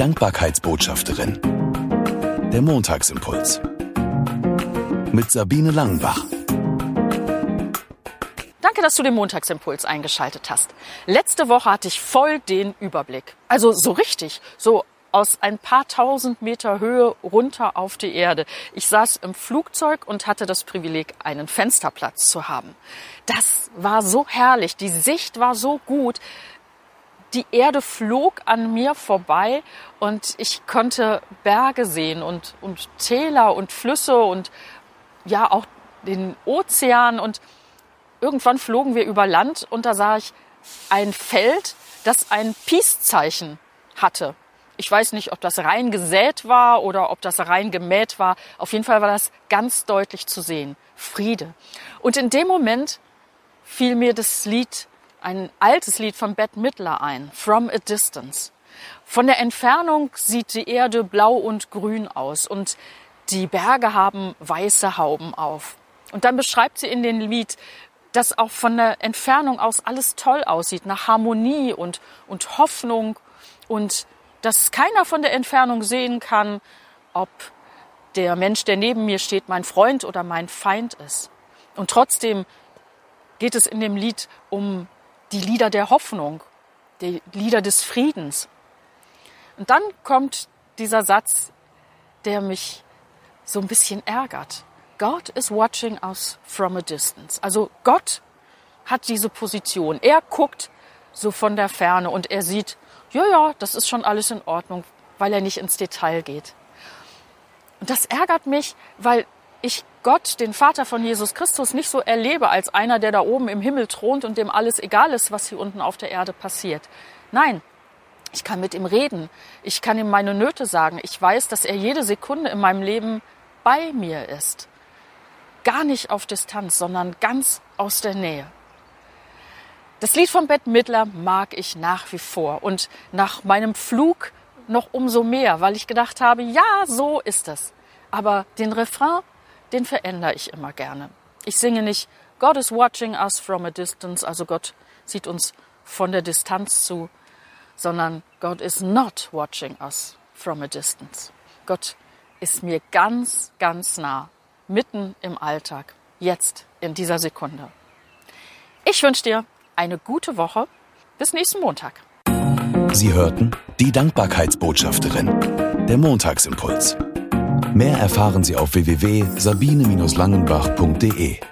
Dankbarkeitsbotschafterin. Der Montagsimpuls. Mit Sabine Langenbach. Danke, dass du den Montagsimpuls eingeschaltet hast. Letzte Woche hatte ich voll den Überblick. Also so richtig, so aus ein paar tausend Meter Höhe runter auf die Erde. Ich saß im Flugzeug und hatte das Privileg, einen Fensterplatz zu haben. Das war so herrlich, die Sicht war so gut. Die Erde flog an mir vorbei und ich konnte Berge sehen und, und Täler und Flüsse und ja auch den Ozean und irgendwann flogen wir über Land und da sah ich ein Feld, das ein Peace-Zeichen hatte. Ich weiß nicht, ob das rein gesät war oder ob das rein gemäht war. Auf jeden Fall war das ganz deutlich zu sehen. Friede. Und in dem Moment fiel mir das Lied, ein altes Lied von Bette Midler ein, From a Distance. Von der Entfernung sieht die Erde blau und grün aus und die Berge haben weiße Hauben auf. Und dann beschreibt sie in dem Lied, dass auch von der Entfernung aus alles toll aussieht, nach Harmonie und, und Hoffnung und dass keiner von der Entfernung sehen kann, ob der Mensch, der neben mir steht, mein Freund oder mein Feind ist. Und trotzdem geht es in dem Lied um die Lieder der Hoffnung, die Lieder des Friedens. Und dann kommt dieser Satz, der mich so ein bisschen ärgert. God is watching us from a distance. Also Gott hat diese Position. Er guckt so von der Ferne und er sieht, ja, ja, das ist schon alles in Ordnung, weil er nicht ins Detail geht. Und das ärgert mich, weil ich Gott, den Vater von Jesus Christus, nicht so erlebe als einer, der da oben im Himmel thront und dem alles egal ist, was hier unten auf der Erde passiert. Nein, ich kann mit ihm reden. Ich kann ihm meine Nöte sagen. Ich weiß, dass er jede Sekunde in meinem Leben bei mir ist. Gar nicht auf Distanz, sondern ganz aus der Nähe. Das Lied von Bette Midler mag ich nach wie vor und nach meinem Flug noch umso mehr, weil ich gedacht habe, ja, so ist es. Aber den Refrain, den verändere ich immer gerne. Ich singe nicht God is watching us from a distance, also Gott sieht uns von der Distanz zu, sondern God is not watching us from a distance. Gott ist mir ganz, ganz nah, mitten im Alltag, jetzt in dieser Sekunde. Ich wünsche dir eine gute Woche. Bis nächsten Montag. Sie hörten die Dankbarkeitsbotschafterin, der Montagsimpuls. Mehr erfahren Sie auf www.sabine-langenbach.de.